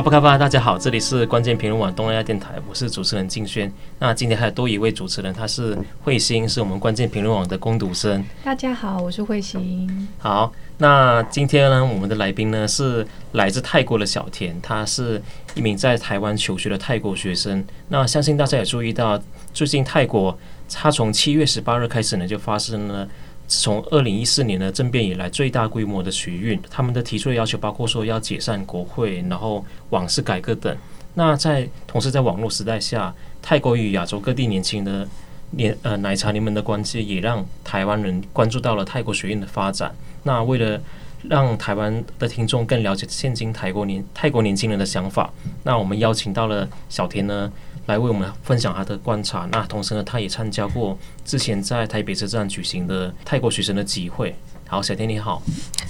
阿峇卡巴，大家好，这里是关键评论网东南亚电台，我是主持人静轩。那今天还有多一位主持人，他是慧星，是我们关键评论网的攻读生。大家好，我是慧星。好，那今天呢，我们的来宾呢是来自泰国的小田，他是一名在台湾求学的泰国学生。那相信大家也注意到，最近泰国他从七月十八日开始呢，就发生了。从二零一四年的政变以来，最大规模的学运，他们的提出的要求包括说要解散国会，然后王室改革等。那在同时在网络时代下，泰国与亚洲各地年轻的年呃奶茶联盟的关系，也让台湾人关注到了泰国学运的发展。那为了让台湾的听众更了解现今泰国年泰国年轻人的想法，那我们邀请到了小田呢。来为我们分享他的观察。那同时呢，他也参加过之前在台北车站举行的泰国学生的集会。好，小天你好。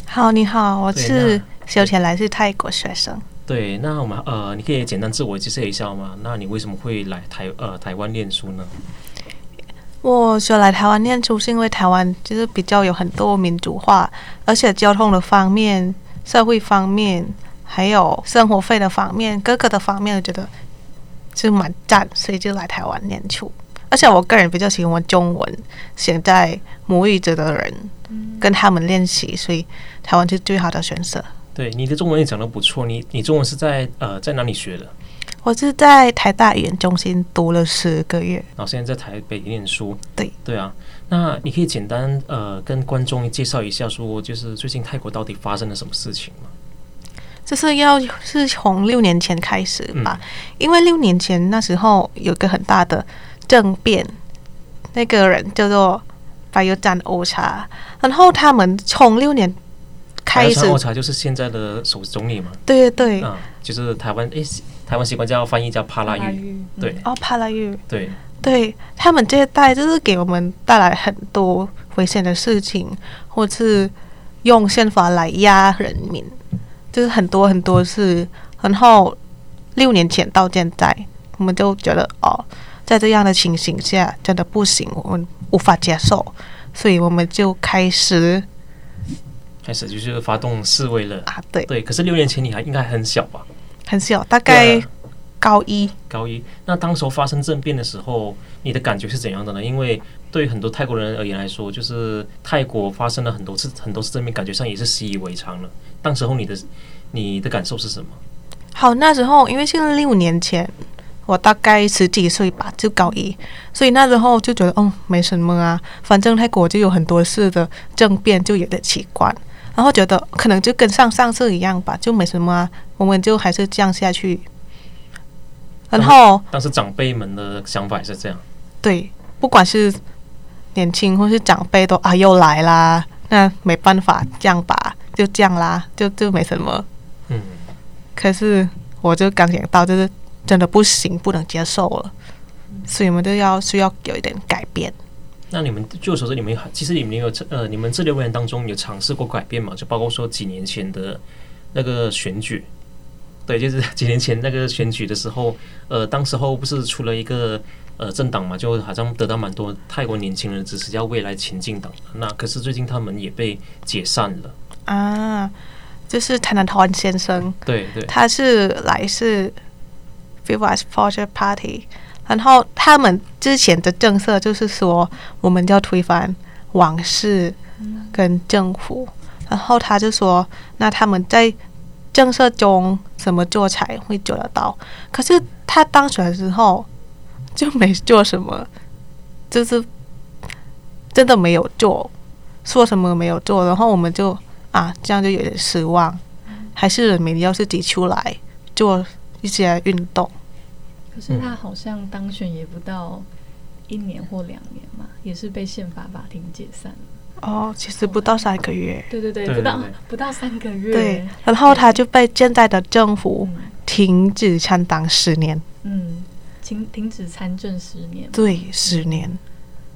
好，你好，我是小田，来自泰国学生。对，那我们呃，你可以简单自我介绍一下吗？那你为什么会来台呃台湾念书呢？我说来台湾念书是因为台湾就是比较有很多民主化，而且交通的方面、社会方面，还有生活费的方面，各个的方面，我觉得。就蛮赞，所以就来台湾念书。而且我个人比较喜欢中文，现在母语者的人跟他们练习，所以台湾是最好的选择。对，你的中文也讲得不错。你你中文是在呃在哪里学的？我是在台大语言中心读了十个月，然后现在在台北念书。对对啊，那你可以简单呃跟观众介绍一下，说就是最近泰国到底发生了什么事情吗？就是要是从六年前开始吧，嗯、因为六年前那时候有个很大的政变，那个人叫做巴尤赞欧查，然后他们从六年开始，欧查就是现在的首总理嘛，对对就是台湾诶，台湾习惯叫翻译叫帕拉玉，对，哦帕拉玉，对。对，他们这一代就是给我们带来很多危险的事情，或是用宪法来压人民。就是很多很多事，然后六年前到现在，我们就觉得哦，在这样的情形下真的不行，我们无法接受，所以我们就开始开始就是发动示威了啊！对对，可是六年前你还应该很小吧？很小，大概高一。高一。那当时候发生政变的时候，你的感觉是怎样的呢？因为对于很多泰国人而言来说，就是泰国发生了很多次很多次政变，感觉上也是习以为常了。当时候你的你的感受是什么？好，那时候因为现在六年前，我大概十几岁吧，就高一，所以那时候就觉得哦，没什么啊，反正泰国就有很多次的政变，就有点奇怪，然后觉得可能就跟上上次一样吧，就没什么啊，我们就还是这样下去。然后当时长辈们的想法也是这样，对，不管是年轻或是长辈都啊又来啦，那没办法这样吧。就这样啦，就就没什么。嗯，可是我就刚想到，就是真的不行，不能接受了，所以我们就要需要有一点改变。那你们就说是你们其实你们有呃，你们这六个人当中有尝试过改变嘛？就包括说几年前的那个选举，对，就是几年前那个选举的时候，呃，当时候不是出了一个呃政党嘛，就好像得到蛮多泰国年轻人支持，叫未来前进党。那可是最近他们也被解散了。啊，就是谭南团先生，对对，他是来自 Viva Future Party，然后他们之前的政策就是说，我们要推翻王室跟政府，嗯、然后他就说，那他们在政策中怎么做才会做得到？可是他当选的时候就没做什么，就是真的没有做，说什么没有做，然后我们就。啊，这样就有点失望，还是人民要自己出来做一些运动。可是他好像当选也不到一年或两年嘛，也是被宪法法庭解散了。哦，其实不到三个月。对对对，不到不到三个月。对，然后他就被现在的政府停止参党十年。嗯，停停止参政十年。对，十年。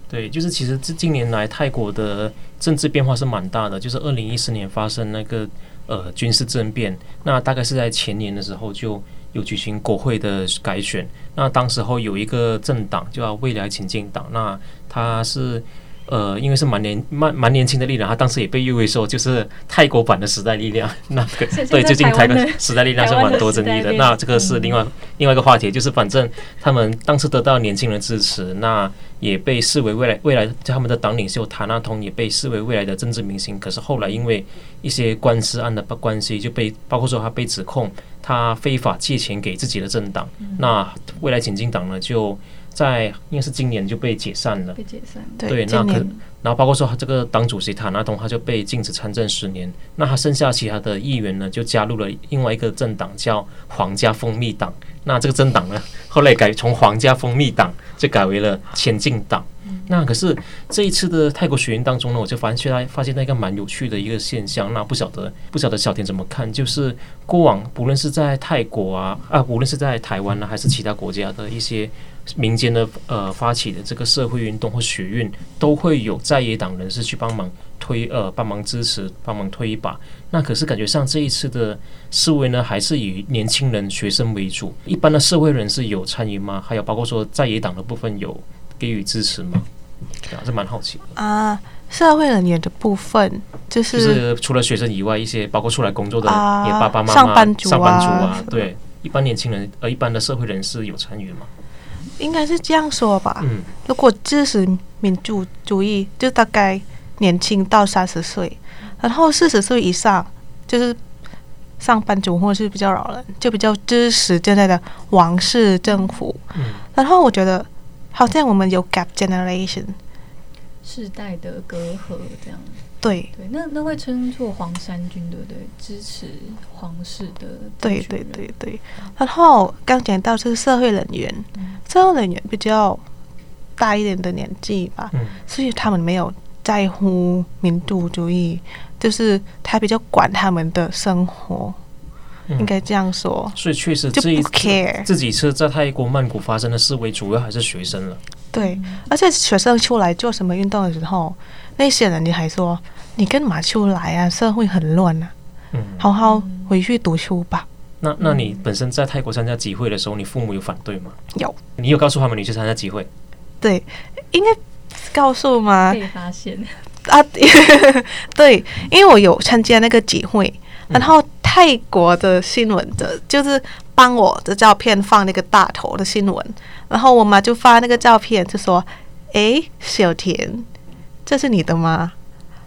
对，就是其实这近年来泰国的政治变化是蛮大的。就是二零一四年发生那个呃军事政变，那大概是在前年的时候就有举行国会的改选。那当时候有一个政党叫未来前进党，那他是呃，因为是蛮年蛮蛮年轻的力量，他当时也被誉为说就是泰国版的时代力量。那个对，最近泰国时代力量是蛮多争议的。那这个是另外、嗯、另外一个话题，就是反正他们当时得到年轻人支持，那也被视为未来未来他们的党领袖塔纳通也被视为未来的政治明星。可是后来因为一些官司案的关系，就被包括说他被指控他非法借钱给自己的政党。嗯、那未来前进党呢就。在应该是今年就被解散了，被解散。对，那可然后包括说这个党主席塔纳通他就被禁止参政十年。那他剩下其他的议员呢，就加入了另外一个政党叫皇家蜂蜜党。那这个政党呢，后来改从皇家蜂蜜党就改为了前进党。那可是这一次的泰国学运当中呢，我就发现来发现那一个蛮有趣的一个现象。那不晓得不晓得小田怎么看？就是过往不论是在泰国啊啊，无论是在台湾呢，还是其他国家的一些。民间的呃发起的这个社会运动或学运，都会有在野党人士去帮忙推呃帮忙支持帮忙推一把。那可是感觉上这一次的示威呢，还是以年轻人学生为主。一般的社会人士有参与吗？还有包括说在野党的部分有给予支持吗？啊，这蛮好奇的啊。社会人员的部分就是，就是除了学生以外，一些包括出来工作的也，爸爸妈妈、上班族啊，上班族啊，对，一般年轻人呃，一般的社会人士有参与吗？应该是这样说吧。嗯，如果支持民主主义，就大概年轻到三十岁，然后四十岁以上就是上班族或者是比较老人，就比较支持现在的王室政府。嗯，然后我觉得好像我们有 gap generation，世代的隔阂这样。对对，那那会称作黄衫军，对不对？支持皇室的。对对对对。然后刚讲到这个社会人员，嗯、社会人员比较大一点的年纪吧，嗯、所以他们没有在乎民族主义，就是他比较管他们的生活，嗯、应该这样说。所以确实就不 care 自己是在泰国曼谷发生的示威，主要还是学生了。对，而且学生出来做什么运动的时候，那些人你还说。你干嘛出来啊？社会很乱啊！嗯，好好回去读书吧。那那你本身在泰国参加集会的时候，你父母有反对吗？有。你有告诉他们你去参加集会？对，应该告诉吗？被发现啊！对，因为我有参加那个集会，然后泰国的新闻的，就是帮我的照片放那个大头的新闻，然后我妈就发那个照片，就说：“诶，小田，这是你的吗？”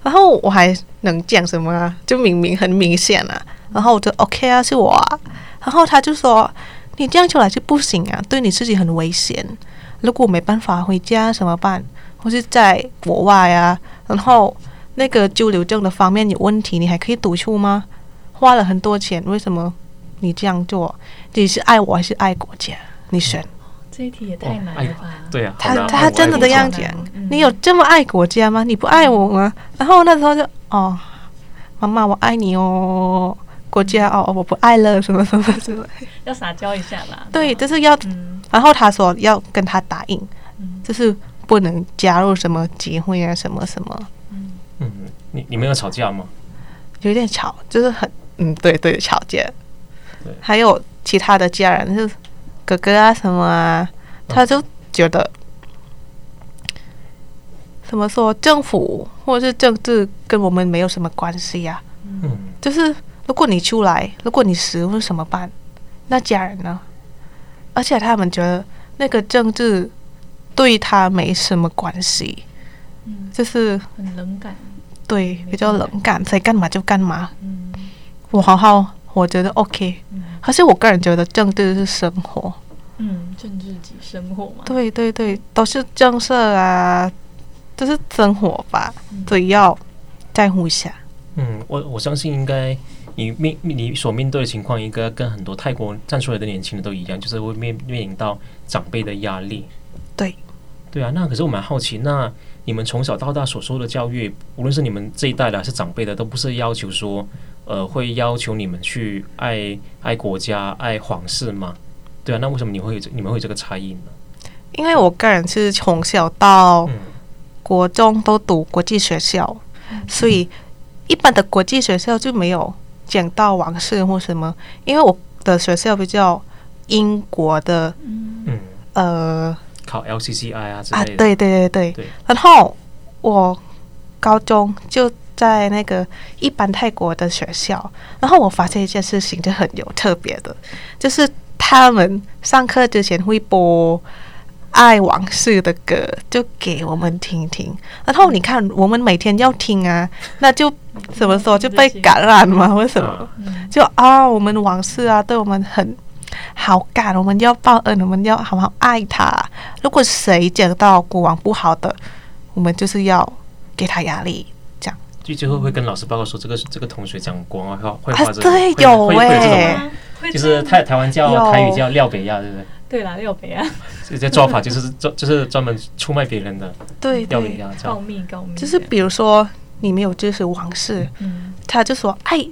然后我还能讲什么啊？就明明很明显啊。然后我就 OK 啊，是我啊。然后他就说：“你这样出来就不行啊，对你自己很危险。如果没办法回家怎么办？或是在国外啊？然后那个居留证的方面有问题，你还可以读书吗？花了很多钱，为什么你这样做？你是爱我还是爱国家？你选。”这一题也太难了吧？哦、对呀、啊，他他真的这样讲，嗯、你有这么爱国家吗？你不爱我吗？然后那时候就哦，妈妈我爱你哦，国家哦我不爱了什么什么什么，要撒娇一下啦。对，就是要，嗯、然后他说要跟他答应，嗯、就是不能加入什么结婚啊什么什么。嗯，你你们有吵架吗？有点吵，就是很嗯对对吵架。还有其他的家人就是。哥哥啊，什么啊，他就觉得，怎么说，政府或者是政治跟我们没有什么关系呀、啊。嗯，就是如果你出来，如果你死，会怎么办？那家人呢？而且他们觉得那个政治对他没什么关系。嗯，就是很冷感。对，比较冷感，所以干嘛就干嘛。嗯，我好好。我觉得 OK，可是我个人觉得政治是生活，嗯，政治即生活嘛。对对对，都是政策啊，都、就是生活吧，所以、嗯、要在乎一下。嗯，我我相信应该你面你所面对的情况，应该跟很多泰国站出来的年轻人都一样，就是会面面临到长辈的压力。对，对啊，那可是我蛮好奇，那你们从小到大所受的教育，无论是你们这一代的还是长辈的，都不是要求说。呃，会要求你们去爱爱国家、爱皇室吗？对啊，那为什么你会有你们会有这个差异呢？因为我个人是从小到国中都读国际学校，嗯、所以一般的国际学校就没有讲到皇室或什么。因为我的学校比较英国的，嗯，呃，考 LCCI 啊之类的啊，对对对对，对然后我高中就在那个一般泰国的学校，然后我发现一件事情就很有特别的，就是他们上课之前会播爱往事的歌，就给我们听听。然后你看，我们每天要听啊，那就怎么说就被感染嘛？为什么？就啊，我们往事啊，对我们很好感，我们要报恩，我们要好好爱他。如果谁讲到国王不好的，我们就是要给他压力。就最后会跟老师报告说，这个这个同学讲国王坏话，啊，对，有哎，就是台台湾叫台语叫廖北亚，对不对？对啦，廖北亚。这些做法就是专就是专门出卖别人的，对，廖北亚告密告密。就是比如说你没有支持王室，嗯，他就说哎。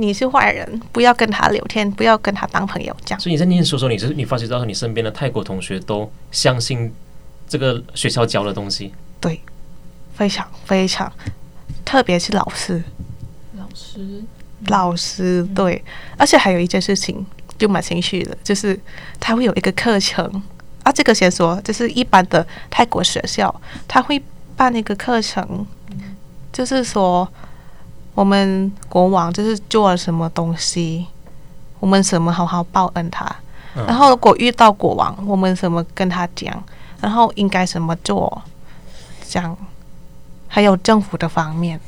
你是坏人，不要跟他聊天，不要跟他当朋友，这样。所以你在念书的时候，你是你发觉到你身边的泰国同学都相信这个学校教的东西？对，非常非常，特别是老师，老师，老师，对。而且还有一件事情就蛮有趣的，就是他会有一个课程啊，这个先说，就是一般的泰国学校，他会办一个课程，就是说。我们国王就是做了什么东西，我们怎么好好报恩他？嗯、然后如果遇到国王，我们怎么跟他讲？然后应该怎么做？这样，还有政府的方面，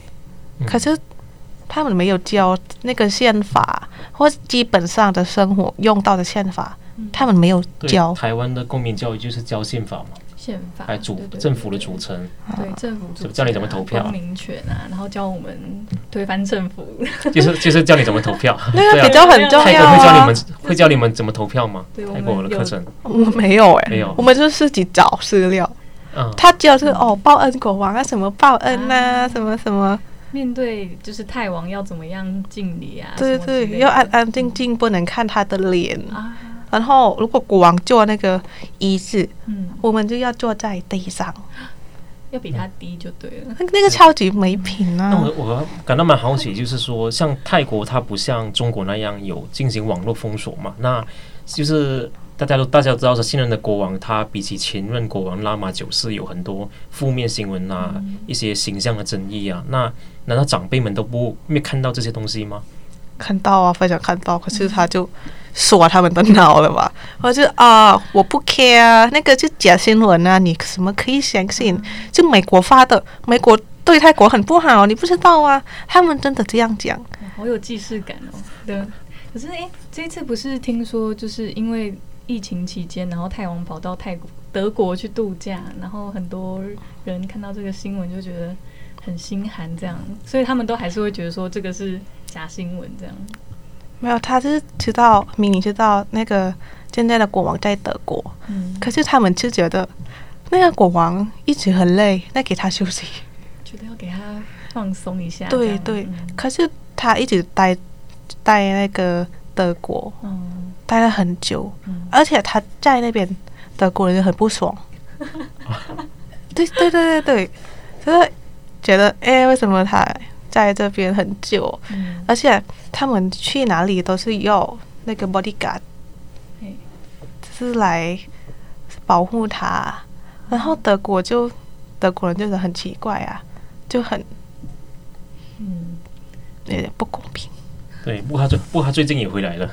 嗯、可是他们没有教那个宪法或基本上的生活用到的宪法，嗯、他们没有教。台湾的公民教育就是教宪法嘛。宪法，还主政府的组成，对政府组成，教你怎么投票，公民权啊，然后教我们推翻政府，就是就是教你怎么投票，那个比较很重要。泰国会教你们会教你们怎么投票吗？泰国的课程我没有哎，没有，我们就自己找资料。嗯，他教是哦，报恩国王啊，什么报恩呐，什么什么，面对就是泰王要怎么样敬礼啊？对对，要安安静静，不能看他的脸啊。然后，如果国王做那个仪式，嗯，我们就要坐在地上，要比他低就对了。那那个超级没品啊！那我我感到蛮好奇，就是说，像泰国，它不像中国那样有进行网络封锁嘛？那就是大家都大家都知道，是现任的国王，他比起前任国王拉玛九世有很多负面新闻啊，嗯、一些形象的争议啊。那难道长辈们都不没看到这些东西吗？看到啊，非常看到。可是他就。耍他们的脑了吧？我就啊，我不 care 啊，那个就假新闻啊，你什么可以相信？就美国发的，美国对泰国很不好，你不知道啊？他们真的这样讲，好有既视感哦。对，可是诶，这一次不是听说就是因为疫情期间，然后泰王跑到泰国德国去度假，然后很多人看到这个新闻就觉得很心寒，这样，所以他们都还是会觉得说这个是假新闻，这样。没有，他是知道，明明知道那个现在的国王在德国，嗯，可是他们就觉得那个国王一直很累，那给他休息，觉得要给他放松一下。对对，嗯、可是他一直待待那个德国，嗯，待了很久，嗯，而且他在那边德国人很不爽，对对对对对，就是觉得哎，为什么他？在这边很久，嗯、而且他们去哪里都是要那个 bodyguard，就是来保护他。然后德国就德国人就是很奇怪啊，就很嗯。有点不公平。对，不过他最不过他最近也回来了，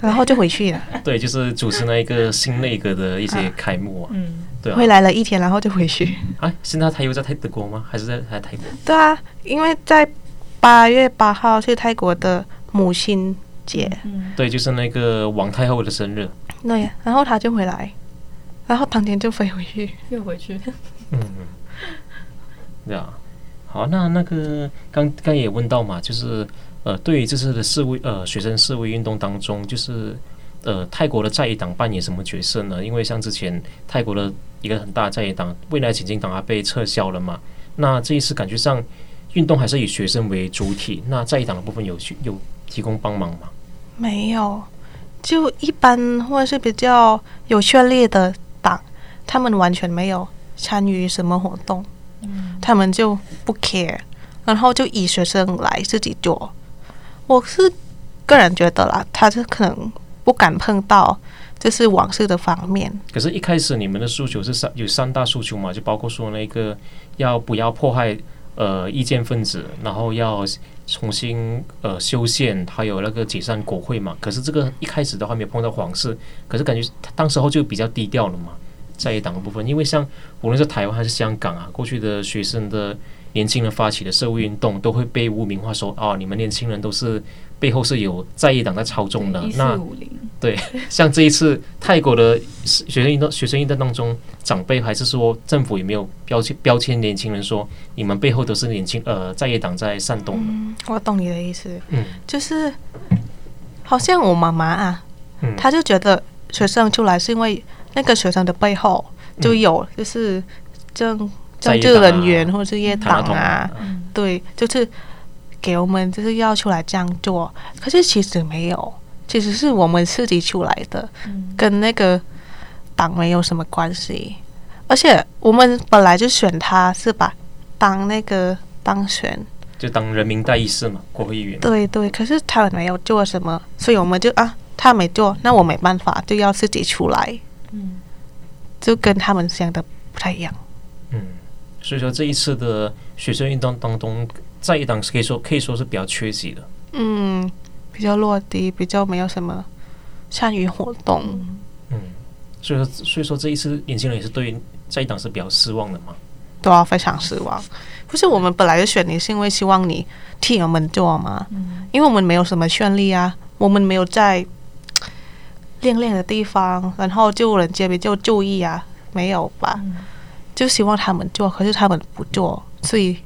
然后就回去了。对，就是主持那一个新内阁的一些开幕啊。嗯，对啊。回来了一天，然后就回去。哎、啊，现在他又在泰德国吗？还是在在泰国？对啊，因为在。八月八号是泰国的母亲节，嗯，对，就是那个王太后的生日。对，然后他就回来，然后当天就飞回去，又回去。嗯，对啊，好，那那个刚刚也问到嘛，就是呃，对于这次的示威呃学生示威运动当中，就是呃泰国的在野党扮演什么角色呢？因为像之前泰国的一个很大的在野党未来前进党啊被撤销了嘛，那这一次感觉上。运动还是以学生为主体，那在野党的部分有去有提供帮忙吗？没有，就一般或者是比较有权力的党，他们完全没有参与什么活动，嗯，他们就不 care，然后就以学生来自己做。我是个人觉得啦，他是可能不敢碰到，就是往事的方面。可是，一开始你们的诉求是三有三大诉求嘛？就包括说那个要不要迫害呃意见分子，然后要重新呃修宪，还有那个解散国会嘛。可是这个一开始的话没有碰到皇室，可是感觉当时候就比较低调了嘛，在野党的部分，因为像无论是台湾还是香港啊，过去的学生的。年轻人发起的社会运动都会被污名化，说哦，你们年轻人都是背后是有在野党在操纵的。那对，像这一次泰国的学生运动、学生运动当中，长辈还是说政府有没有标签标签年轻人说你们背后都是年轻呃在野党在煽动的。嗯，我懂你的意思，嗯，就是好像我妈妈啊，嗯，她就觉得学生出来是因为那个学生的背后就有就是政。政治人员或者是野党啊，对，就是给我们就是要出来这样做，可是其实没有，其实是我们自己出来的，跟那个党没有什么关系。而且我们本来就选他是吧，当那个当选，就当人民代议士嘛，国会议员。对对，可是他没有做什么，所以我们就啊，他没做，那我没办法，就要自己出来。嗯，就跟他们想的不太一样。嗯。所以说这一次的学生运动当中，在野党可以说可以说是比较缺席的。嗯，比较落地，比较没有什么参与活动。嗯，所以说所以说这一次年轻人也是对在一档是比较失望的嘛？对啊，非常失望。不是我们本来就选你，是因为希望你替我们做嘛？嗯，因为我们没有什么权利啊，我们没有在练练的地方，然后就人家比较注意啊，没有吧？嗯就希望他们做，可是他们不做，所以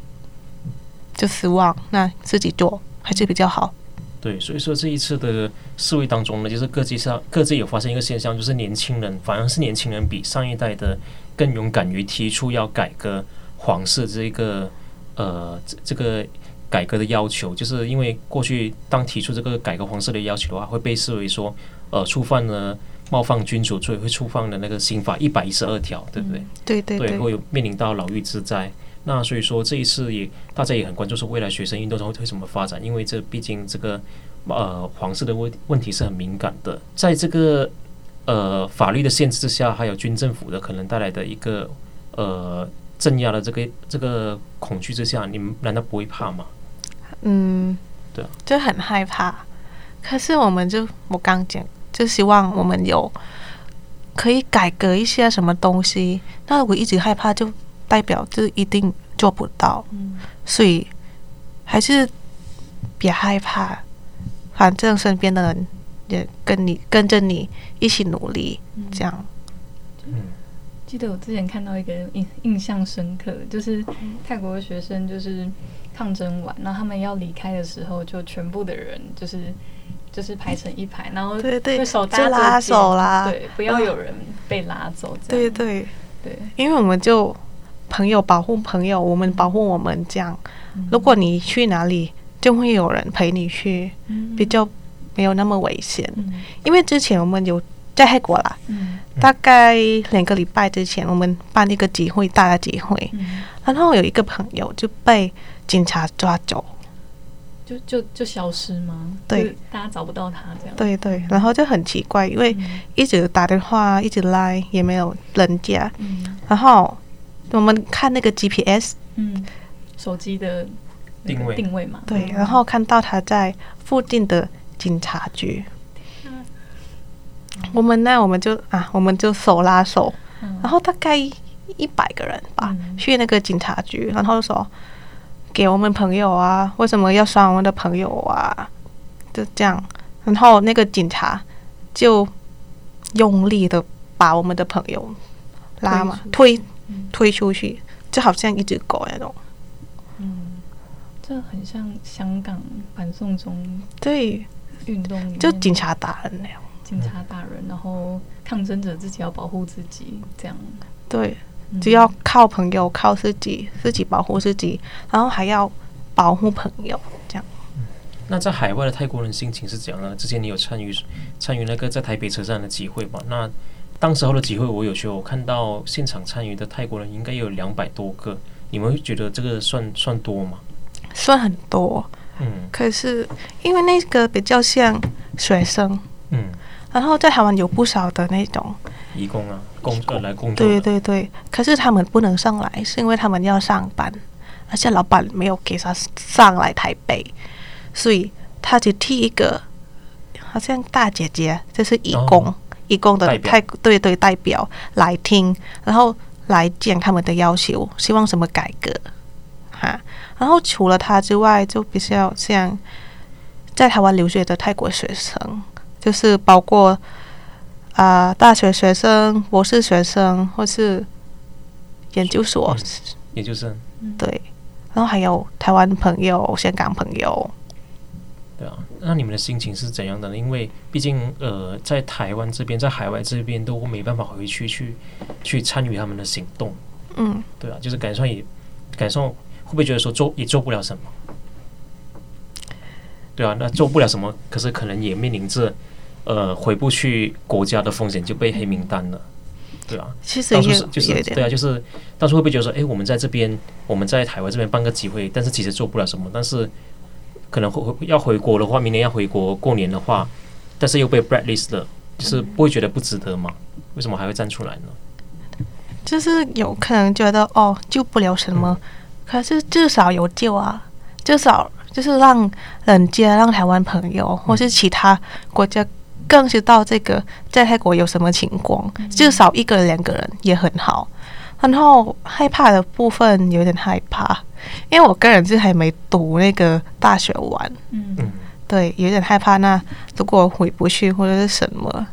就失望。那自己做还是比较好。对，所以说这一次的示威当中呢，就是各界上各界有发生一个现象，就是年轻人反而是年轻人比上一代的更勇敢于提出要改革皇室这个呃这这个改革的要求，就是因为过去当提出这个改革皇室的要求的话，会被视为说呃触犯了。冒犯君主罪会触犯的那个刑法一百一十二条，对不对？对对对，会有面临到牢狱之灾。那所以说这一次也大家也很关注，说未来学生运动中会怎么发展？因为这毕竟这个呃皇室的问问题是很敏感的，在这个呃法律的限制之下，还有军政府的可能带来的一个呃镇压的这个这个恐惧之下，你们难道不会怕吗？嗯，对啊，就很害怕。可是我们就我刚讲。就希望我们有可以改革一些什么东西。那我一直害怕，就代表就一定做不到。嗯，所以还是别害怕，反正身边的人也跟你跟着你一起努力，这样。嗯，记得我之前看到一个印印象深刻，就是泰国的学生就是抗争完，然后他们要离开的时候，就全部的人就是。就是排成一排，然后对对，手搭拉手啦，对，不要有人被拉走。对对对，因为我们就朋友保护朋友，我们保护我们这样。如果你去哪里，就会有人陪你去，比较没有那么危险。因为之前我们有在泰国啦，大概两个礼拜之前，我们办一个集会，大的集会，然后有一个朋友就被警察抓走。就就就消失吗？对，大家找不到他这样。对对，然后就很奇怪，因为一直打电话，一直来也没有人家。嗯。然后我们看那个 GPS，嗯，手机的定位定位嘛。对，然后看到他在附近的警察局。嗯。我们呢，我们就啊，我们就手拉手，然后大概一百个人吧，去那个警察局，然后说。给我们朋友啊，为什么要杀我们的朋友啊？就这样，然后那个警察就用力的把我们的朋友拉嘛，推推，出去，就好像一只狗那种。嗯，这很像香港反送中对运动，就警察打人那样，警察打人，然后抗争者自己要保护自己，这样。对。只要靠朋友，靠自己，自己保护自己，然后还要保护朋友，这样。那在海外的泰国人心情是怎样呢？之前你有参与参与那个在台北车站的集会吧？那当时候的集会我有去，我看到现场参与的泰国人应该有两百多个。你们会觉得这个算算多吗？算很多，嗯。可是因为那个比较像学生，嗯，然后在台湾有不少的那种义工啊，工作来工作。对对对，可是他们不能上来，是因为他们要上班，而且老板没有给他上来台北，所以他就替一个好像大姐姐，就是义工，哦、移工的泰对对代表来听，然后来讲他们的要求，希望什么改革哈。然后除了他之外，就比较像在台湾留学的泰国学生。就是包括啊、呃，大学学生、博士学生，或是研究所、嗯、研究生，对，然后还有台湾朋友、香港朋友。对啊，那你们的心情是怎样的呢？因为毕竟呃，在台湾这边，在海外这边都没办法回去去去参与他们的行动。嗯，对啊，就是感受也感受，会不会觉得说做也做不了什么？对啊，那做不了什么，可是可能也面临着。呃，回不去国家的风险就被黑名单了，对啊，其实也就是对啊，就是当初会不会觉得说，哎，我们在这边，我们在台湾这边办个集会，但是其实做不了什么，但是可能会要回国的话，明年要回国过年的话，但是又被 blacklist 了，就是不会觉得不值得吗？为什么还会站出来呢？就是有可能觉得哦，救不了什么，可是至少有救啊，至少就是让人家让台湾朋友或是其他国家。更知道这个在泰国有什么情况，至少一个人两个人也很好。然后害怕的部分有点害怕，因为我个人是还没读那个大学完，嗯，对，有点害怕。那如果回不去或者是什么，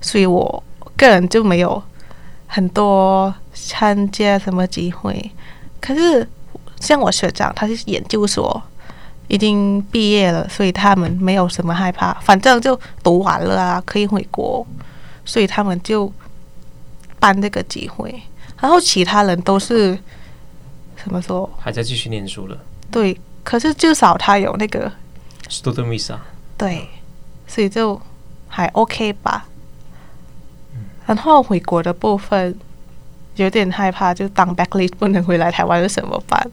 所以我个人就没有很多参加什么机会。可是像我学长，他是研究所。已经毕业了，所以他们没有什么害怕，反正就读完了啊，可以回国，所以他们就办这个机会。然后其他人都是什么说？还在继续念书了。对，可是至少他有那个 student visa。对，所以就还 OK 吧。然后回国的部分有点害怕，就当 blacklist 不能回来台湾，是怎么办？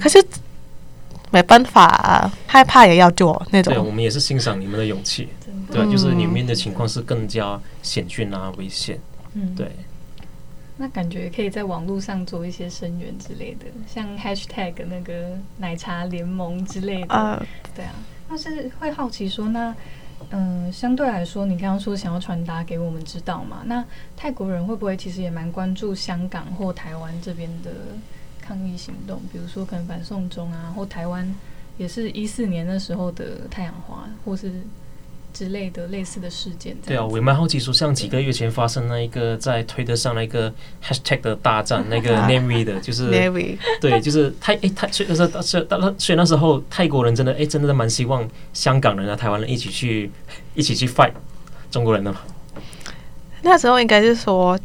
可是。没办法啊，害怕也要做那种。对，我们也是欣赏你们的勇气。对，就是里面的情况是更加险峻啊，危险。嗯，对。那感觉可以在网络上做一些声援之类的，像 hashtag 那个奶茶联盟之类的。Uh, 对啊，但是会好奇说，那嗯、呃，相对来说，你刚刚说想要传达给我们知道嘛？那泰国人会不会其实也蛮关注香港或台湾这边的？抗议行动，比如说可能反送中啊，或台湾也是一四年那时候的太阳花，或是之类的类似的事件。对啊，我也蛮好奇说，像几个月前发生那一个在推特上那个 hashtag 的大战，那个 navy 的，就是 navy，对，就是泰诶泰，所以那时候，所以所以那时候泰国人真的诶真的蛮希望香港人啊、台湾人一起去一起去 fight 中国人的嘛。那时候应该是说。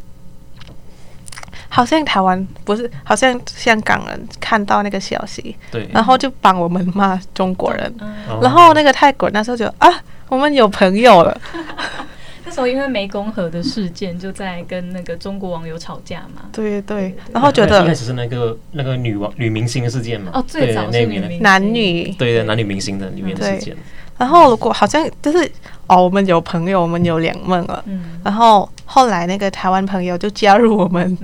好像台湾不是，好像香港人看到那个消息，对，然后就帮我们骂中国人，嗯、然后那个泰国人那时候就啊，我们有朋友了。那时候因为湄公河的事件，就在跟那个中国网友吵架嘛。对对对，然后觉得一开始是那个那个女王女明星的事件嘛。哦，最早是女男女对的男女明星的里面的事件。然后如果好像就是哦，我们有朋友，我们有两梦了。嗯。然后后来那个台湾朋友就加入我们。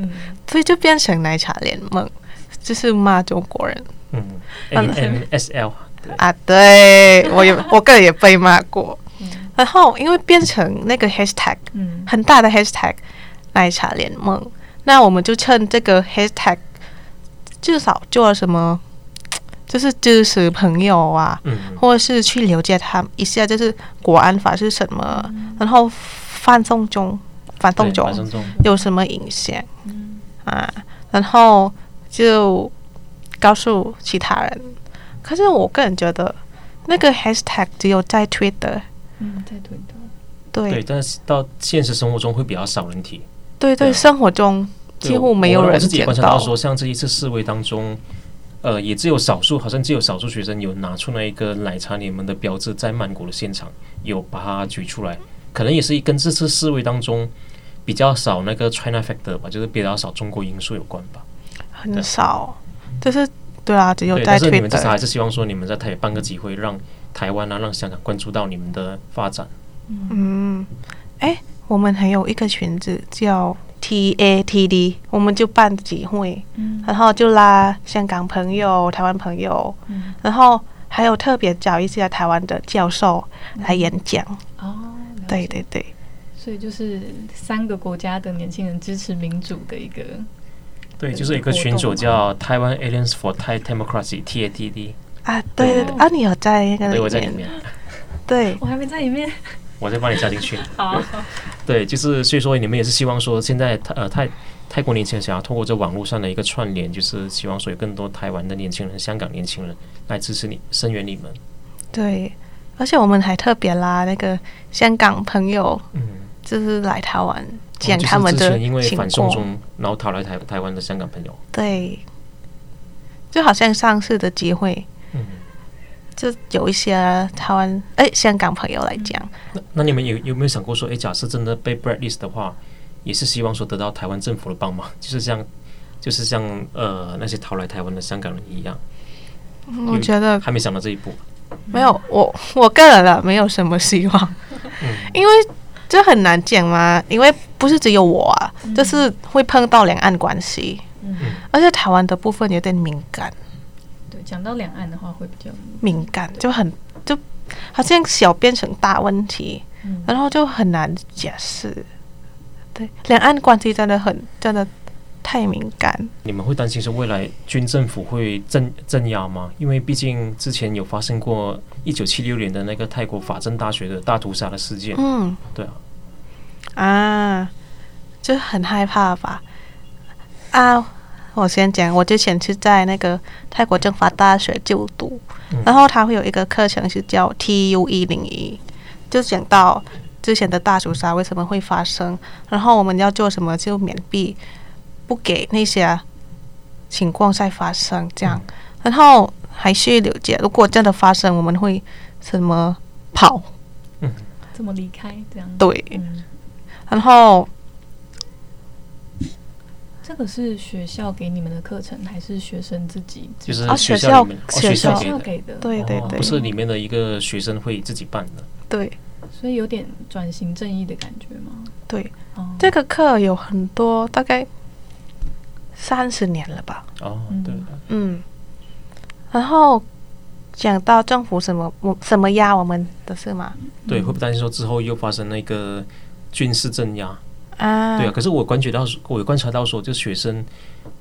嗯。所以就变成奶茶联盟，就是骂中国人。嗯，M M S L 啊，对，我也我个人也被骂过。然后因为变成那个 hashtag，很大的 hashtag 奶茶联盟，那我们就趁这个 hashtag 至少做了什么，就是支持朋友啊，或者是去了解他们一下，就是国安法是什么，然后反送中，反送中有什么影响？啊，然后就告诉其他人。可是我个人觉得，那个 hashtag 只有在 Twitter，嗯，在 Twitter，对，对，但是到现实生活中会比较少人提。对对，对，生活中几乎没有人。我自己观察到说，像这一次示威当中，呃，也只有少数，好像只有少数学生有拿出那一个奶茶联盟的标志，在曼谷的现场有把它举出来，可能也是跟这次示威当中。比较少那个 China factor 吧，就是比较少中国因素有关吧。很少，就是对啊，只有在。但是你们至少还是希望说，你们在台办个机会，让台湾啊，让香港关注到你们的发展。嗯，哎，我们还有一个群子叫 TATD，我们就办集会，嗯，然后就拉香港朋友、台湾朋友，嗯，然后还有特别找一些台湾的教授来演讲。哦，对对对，所以就是三个国家的年轻人支持民主的一个。对，就是一个群组叫台湾 Alliance for Thai Democracy（TATD） 啊，对对啊，你有在那个？对，我在里面。对，我还没在里面。我再帮你加进去。好。对，就是所以说你们也是希望说，现在呃泰泰国年轻人想要通过这网络上的一个串联，就是希望说有更多台湾的年轻人、香港年轻人来支持你、声援你们。对，而且我们还特别拉那个香港朋友，嗯，就是来台湾。讲他们的因为反送中，然后逃来台台湾的香港朋友，对，就好像上次的机会，嗯，就有一些台湾哎香港朋友来讲，那那你们有有没有想过说，哎，假设真的被 blacklist 的话，也是希望说得到台湾政府的帮忙，就是像就是像呃那些逃来台湾的香港人一样，我觉得还没想到这一步，没有，我我个人了，没有什么希望，嗯，因为。这很难讲嘛，因为不是只有我啊，嗯、就是会碰到两岸关系，嗯、而且台湾的部分有点敏感。对，讲到两岸的话会比较敏感，就很就好像小变成大问题，嗯、然后就很难解释。对，两岸关系真的很真的太敏感。你们会担心是未来军政府会镇镇压吗？因为毕竟之前有发生过。一九七六年的那个泰国法政大学的大屠杀的事件，嗯，对啊，啊，就很害怕吧？啊，我先讲，我之前是在那个泰国政法大学就读，嗯、然后他会有一个课程是叫 TU 一零一，就讲到之前的大屠杀为什么会发生，然后我们要做什么就免避，不给那些情况再发生，这样，嗯、然后。还需了解，如果真的发生，我们会怎么跑？嗯，怎么离开？这样对。嗯、然后，这个是学校给你们的课程，还是学生自己？就是学校学校学校给的。对对对，不是里面的一个学生会自己办的。对，所以有点转型正义的感觉吗？对，哦、这个课有很多，大概三十年了吧？哦，对，嗯。然后讲到政府什么我什么压我们的事吗？对，会不担心说之后又发生那个军事镇压啊？对啊。可是我感觉到，我观察到说，就学生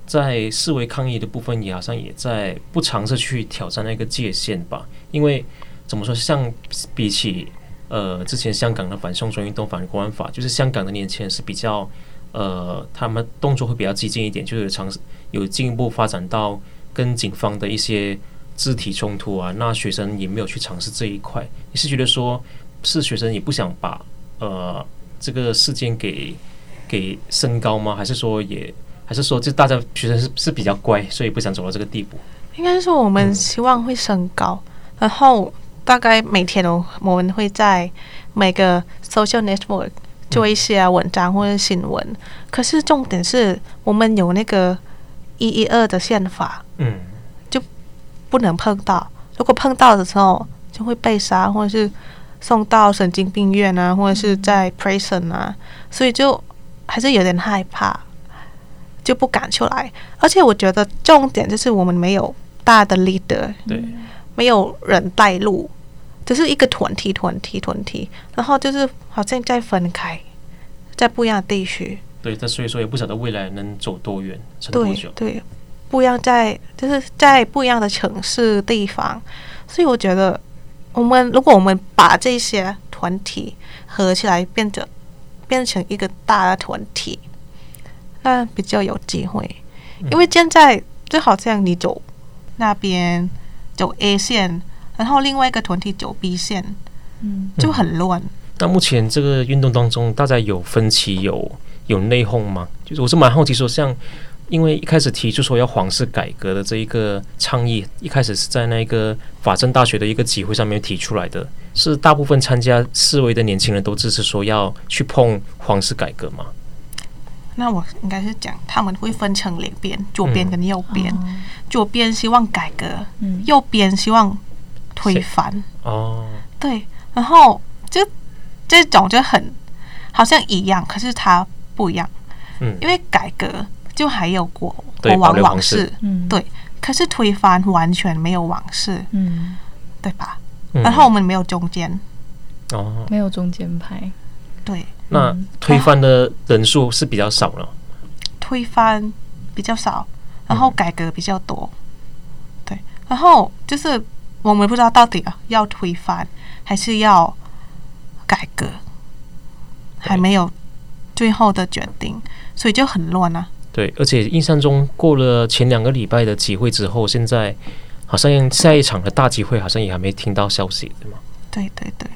在示威抗议的部分，也好像也在不尝试去挑战那个界限吧。因为怎么说，像比起呃之前香港的反送中运动、反国安法，就是香港的年轻人是比较呃他们动作会比较激进一点，就是尝试有进一步发展到。跟警方的一些肢体冲突啊，那学生也没有去尝试这一块。你是觉得说，是学生也不想把呃这个事件给给升高吗？还是说也还是说就大家学生是是比较乖，所以不想走到这个地步？应该是我们希望会升高，然后大概每天都我们会在每个 social network 做一些文章或者新闻。嗯、可是重点是我们有那个。一一二的宪法，嗯，就不能碰到。如果碰到的时候，就会被杀，或者是送到神经病院啊，或者是在 prison 啊，所以就还是有点害怕，就不敢出来。而且我觉得重点就是我们没有大的 leader，对，没有人带路，只是一个团体、团体、团体，然后就是好像在分开，在不一样的地区。对，但所以说也不晓得未来能走多远，撑多久。对，对，不一样在就是在不一样的城市地方，所以我觉得我们如果我们把这些团体合起来，变得变成一个大的团体，那比较有机会。因为现在就好像你走那边走 A 线，然后另外一个团体走 B 线，嗯，就很乱。那目前这个运动当中，大家有分歧有？有内讧吗？就是我是蛮好奇说，像因为一开始提出说要皇室改革的这一个倡议，一开始是在那个法政大学的一个集会上面提出来的，是大部分参加示威的年轻人都支持说要去碰皇室改革吗？那我应该是讲他们会分成两边，左边跟右边，嗯、左边希望改革，嗯、右边希望推翻。哦，对，然后就这种就很。好像一样，可是它不一样。嗯，因为改革就还有国对国王保留皇室。王室，嗯，对，可是推翻完全没有王室，嗯，对吧？嗯。然后我们没有中间，哦，没有中间派，对，那嗯。推翻的人数是比较少了。推翻比较少，然后改革比较多，对，然后就是我们不知道到底要推翻还是要改革，还没有最后的决定，所以就很乱啊。对，而且印象中过了前两个礼拜的集会之后，现在好像下一场的大集会好像也还没听到消息，对吗？对对对，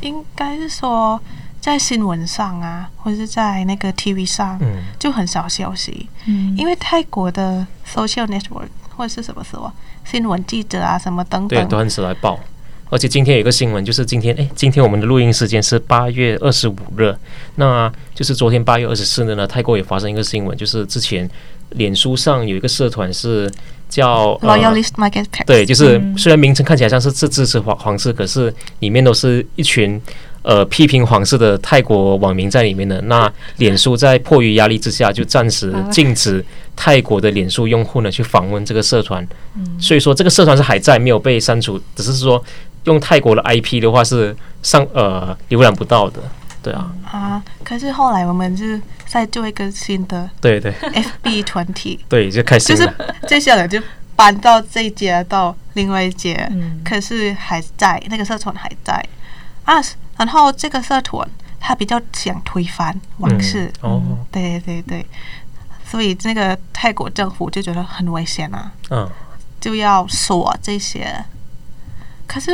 应该是说在新闻上啊，或者是在那个 TV 上，嗯，就很少消息，嗯，因为泰国的 social network 或者是什么什么新闻记者啊什么等对，等，都很少来报。而且今天有一个新闻，就是今天，哎，今天我们的录音时间是八月二十五日，那就是昨天八月二十四日呢，泰国也发生一个新闻，就是之前脸书上有一个社团是叫、呃、Loyalist Marketplace，对，就是嗯。虽然名称看起来像是支支持皇皇室，可是里面都是一群呃批评皇室的泰国网民在里面的。那脸书在迫于压力之下，就暂时禁止泰国的脸书用户呢去访问这个社团。嗯。所以说这个社团是还在，没有被删除，只是说用泰国的 IP 的话是上呃浏览不到的。对啊，啊，可是后来我们是再做一个新的对对。FB 团体，对，就开始就是了。这些人就搬到这一节到另外一节，嗯。可是还在那个社团还在。啊。然后这个社团他比较想推翻往事，嗯、哦，对对对，所以那个泰国政府就觉得很危险啊，嗯，就要锁这些。可是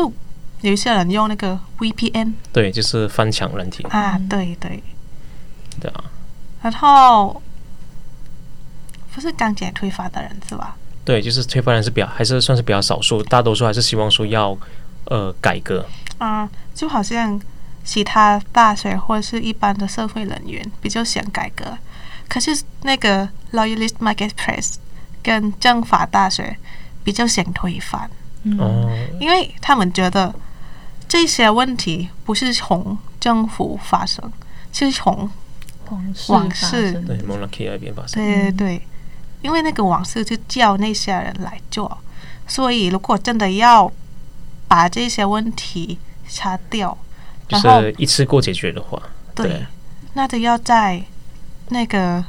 有一些人用那个 VPN 对，就是翻墙软体。啊，嗯对对，对啊，然后不是刚解推翻的人是吧？对，就是推翻人是比较还是算是比较少数，大多数还是希望说要呃改革。啊、就好像其他大学或者是一般的社会人员比较想改革，可是那个 Loyalist Marketplace 跟政法大学比较想推翻，嗯。哦，因为他们觉得这些问题不是从政府发生，是从皇室发王室生对，Monarchy 那边发生。对对对，因为那个往事就叫那些人来做，所以如果真的要把这些问题擦掉，就是一次过解决的话，对，对那就要在那个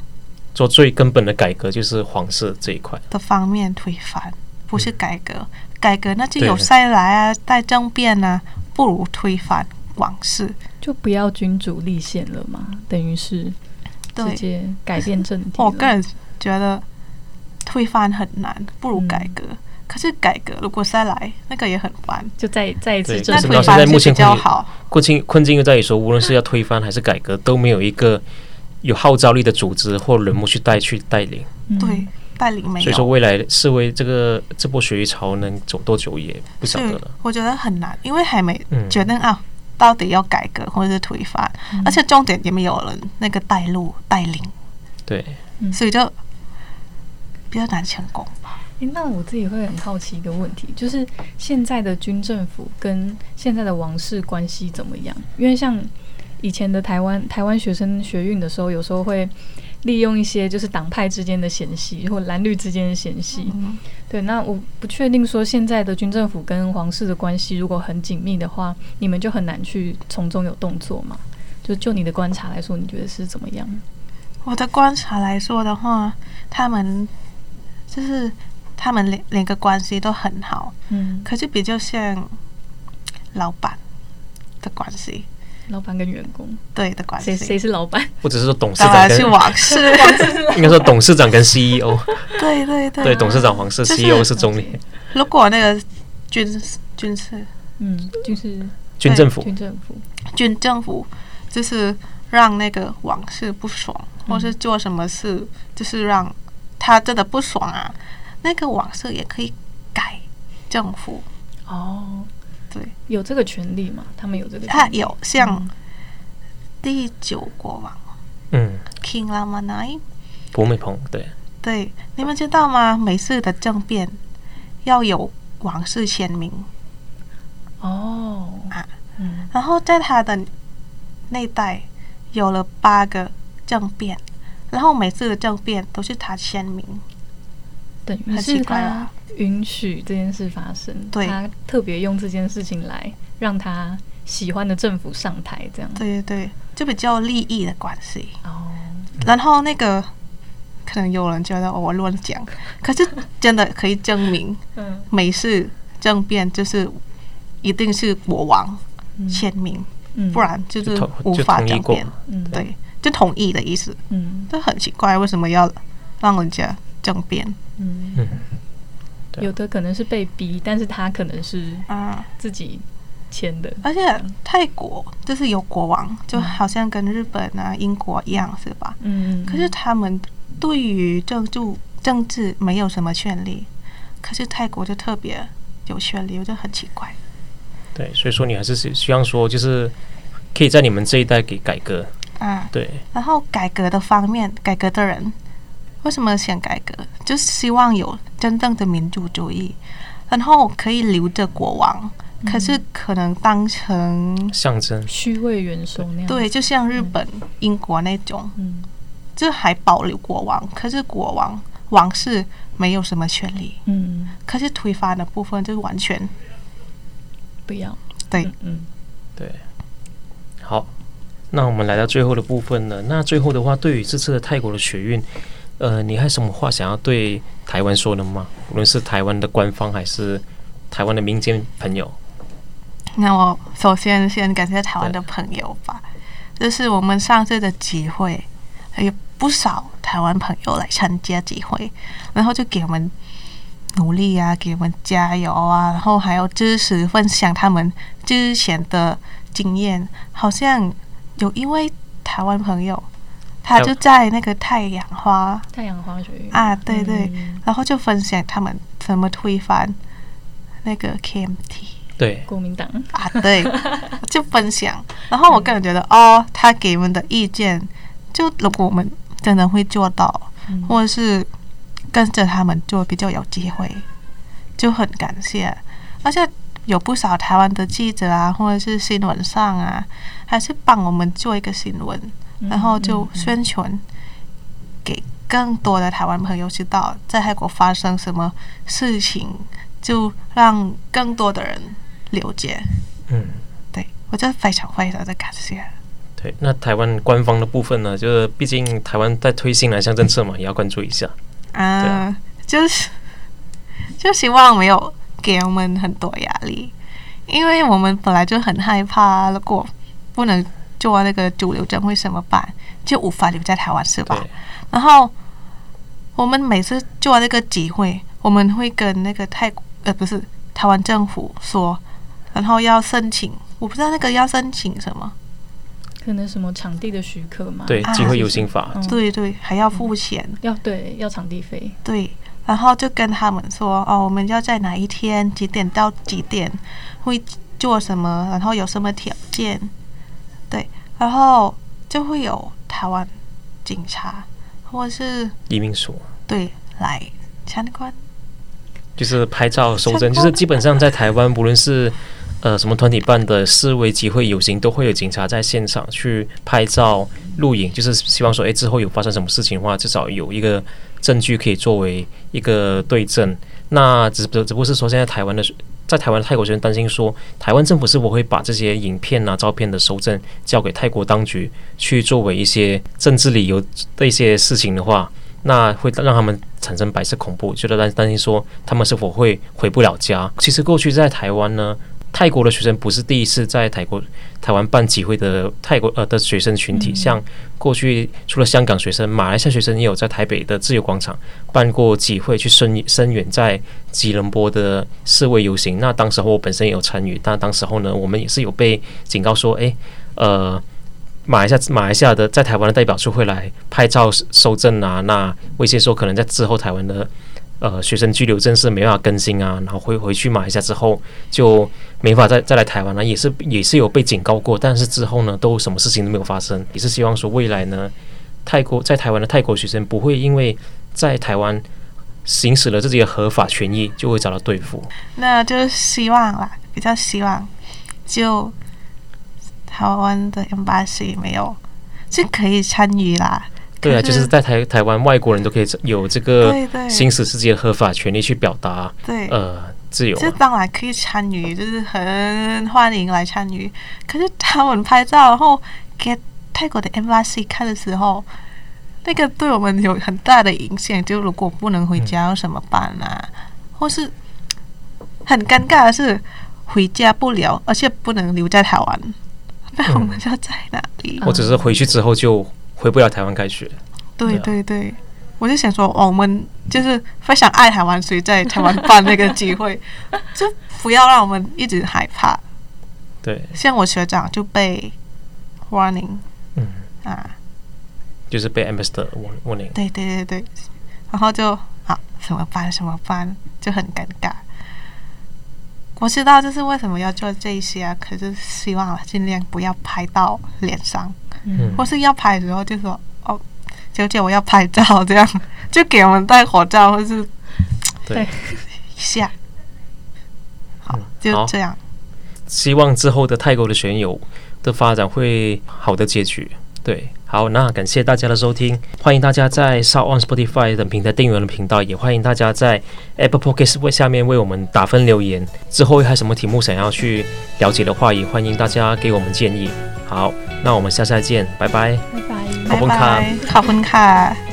做最根本的改革，就是皇室这一块。的方面推翻，不是改革。嗯改革那就有塞来啊，带政变啊，不如推翻往事。就不要君主立宪了嘛，等于是直对，接改变政体。我个人觉得推翻很难，不如改革。嗯可是改革如果再来，那个也很烦。就再再一次那推翻比较好。困境困境就在于说，无论是要推翻还是改革，都没有一个有号召力的组织或人物去带去带领。嗯对，带领没有。所以说，未来示威这个这波学运潮能走多久也不晓得了。我觉得很难，因为还没嗯决定啊，到底要改革或者是推翻，嗯而且重点也没有人那个带路带领，对，所以就比较难成功。诶那我自己会很好奇一个问题，就是现在的军政府跟现在的王室关系怎么样？因为像以前的台湾台湾学生学运的时候，有时候会利用一些就是党派之间的嫌隙或蓝绿之间的嫌隙。嗯对，那我不确定说现在的军政府跟皇室的关系如果很紧密的话，你们就很难去从中有动作嘛？就就你的观察来说，你觉得是怎么样？我的观察来说的话，他们就是他们两两个关系都很好，嗯，可是比较像老板的关系，老板跟员工，对的关谁谁。是老板？或者是说董事长跟然是王室，应该说董事长跟 CEO，对对对对，董事长皇室，CEO 是总理，如果那个军军事嗯，就是军政府。军政府。军政府就是让那个王室不爽，或是做什么事，就是让他真的不爽啊。那个王室也可以改政府，哦，对，有这个权利吗？他们有这个权利？他有像嗯。第九国王嗯，King Ramanai，博美鹏，对，对，你们知道吗？每次的政变要有王室签名，哦。啊，嗯。然后在他的那代有了八个政变，然后每次的政变都是他签名，等于是他允许这件事发生，对，他特别用这件事情来让他喜欢的政府上台，这样。对对对，就比较利益的关系。哦，然后那个可能有人觉得我乱讲，可是真的可以证明，嗯，每次政变就是一定是国王签名，嗯，不然就是无法政变。嗯，对，就同意的意思。嗯，这很奇怪，为什么要让人家政变？嗯。有的可能是被逼，但是他可能是啊自己签的。而且泰国就是有国王，就好像跟日本啊、英国一样，是吧？嗯。可是他们对于政治政治没有什么权利，可是泰国就特别有权利，我就很奇怪。对，所以说你还是希望说，就是可以在你们这一代给改革。啊，对。然后改革的方面，改革的人。为什么想改革？就是希望有真正的民主主义，然后可以留着国王，嗯、可是可能当成象征虚位元首那样。对，就像日本、嗯、英国那种，嗯，就还保留国王，可是国王王室没有什么权利，嗯，可是推翻的部分就完全不一样。对，嗯，嗯对。好，那我们来到最后的部分了。那最后的话，对于这次的泰国的学运。呃，你还有什么话想要对台湾说的吗？无论是台湾的官方还是台湾的民间朋友。那我首先先感谢台湾的朋友吧，这是我们上次的集会，有不少台湾朋友来参加集会，然后就给我们努力啊，给我们加油啊，然后还有支持分享他们之前的经验，好像有一位台湾朋友。他就在那个太阳花。太阳花学院啊，对对，嗯、然后就分享他们怎么推翻那个 KMT，对，国民党。啊，对，就分享。然后我个人觉得，嗯、哦，他给我们的意见，就如果我们真的会做到，嗯、或者是跟着他们做，比较有机会，就很感谢。而且有不少台湾的记者啊，或者是新闻上啊，还是帮我们做一个新闻。然后就宣传给更多的台湾朋友知道，在泰国发生什么事情，就让更多的人了解。嗯，对，我觉得非常非常的感谢。对，那台湾官方的部分呢？就是毕竟台湾在推新南向政策嘛，也要关注一下。啊，就是就希望没有给我们很多压力，因为我们本来就很害怕，如果不能。做那个主流阵会怎么办？就无法留在台湾是吧？然后我们每次做那个集会，我们会跟那个泰国呃不是台湾政府说，然后要申请，我不知道那个要申请什么，可能什么场地的许可嘛？对，机会游行法，啊、对对，还要付钱，嗯、要对要场地费，对，然后就跟他们说哦，我们要在哪一天几点到几点会做什么，然后有什么条件。对，然后就会有台湾警察或者是移民署对来参观，就是拍照搜证，就是基本上在台湾，无论是呃什么团体办的示威集会游行，都会有警察在现场去拍照录影，就是希望说，哎，之后有发生什么事情的话，至少有一个证据可以作为一个对证。那只不只不过是说，现在台湾的。在台湾泰国学生担心说，台湾政府是否会把这些影片啊、照片的收证交给泰国当局去作为一些政治理由的一些事情的话，那会让他们产生白色恐怖，觉得担担心说他们是否会回不了家。其实过去在台湾呢。泰国的学生不是第一次在泰国、台湾办集会的泰国呃的学生群体，像过去除了香港学生，马来西亚学生也有在台北的自由广场办过集会，去声声援在吉隆坡的示威游行。那当时候我本身也有参与，但当时候呢，我们也是有被警告说，诶，呃，马来西亚马来西亚的在台湾的代表处会来拍照收证啊，那威胁说可能在之后台湾的。呃，学生居留证是没办法更新啊，然后回回去马来西亚之后就没法再再来台湾了，也是也是有被警告过，但是之后呢，都什么事情都没有发生，也是希望说未来呢，泰国在台湾的泰国学生不会因为在台湾行使了自己的合法权益就会遭到对付。那就希望啦，比较希望就台湾的 embassy 没有，是可以参与啦。对啊，就是在台台湾，外国人都可以有这个行使自己的合法权利去表达，对，呃，自由。这当然可以参与，就是很欢迎来参与。可是他们拍照，然后给泰国的 embassy 看的时候，那个对我们有很大的影响。就如果不能回家，要怎么办啊？嗯、或是很尴尬的是回家不了，而且不能留在台湾，那我们要在哪里？或者是回去之后就。回不了台湾开学，对对对，我就想说，我们就是非常爱台湾，所以在台湾办那个机会，就不要让我们一直害怕。对，像我学长就被 warning，嗯啊，就是被 ambassador warning。对对对对，然后就啊，怎么办？怎么办？就很尴尬。我知道这是为什么要做这些啊，可是希望尽量不要拍到脸上。嗯，或是要拍的时候就说哦，小姐我要拍照，这样就给我们戴口罩，或是对一下，好就这样。希望之后的泰国的选友的发展会好的结局。对，好，那感谢大家的收听，欢迎大家在 SoundOn Spotify 等平台订阅我们的频道，也欢迎大家在 Apple Podcast 下面为我们打分留言。之后还有什么题目想要去了解的话，也欢迎大家给我们建议。好，那我们下次再见，拜拜，拜拜，好，分卡，好，分卡。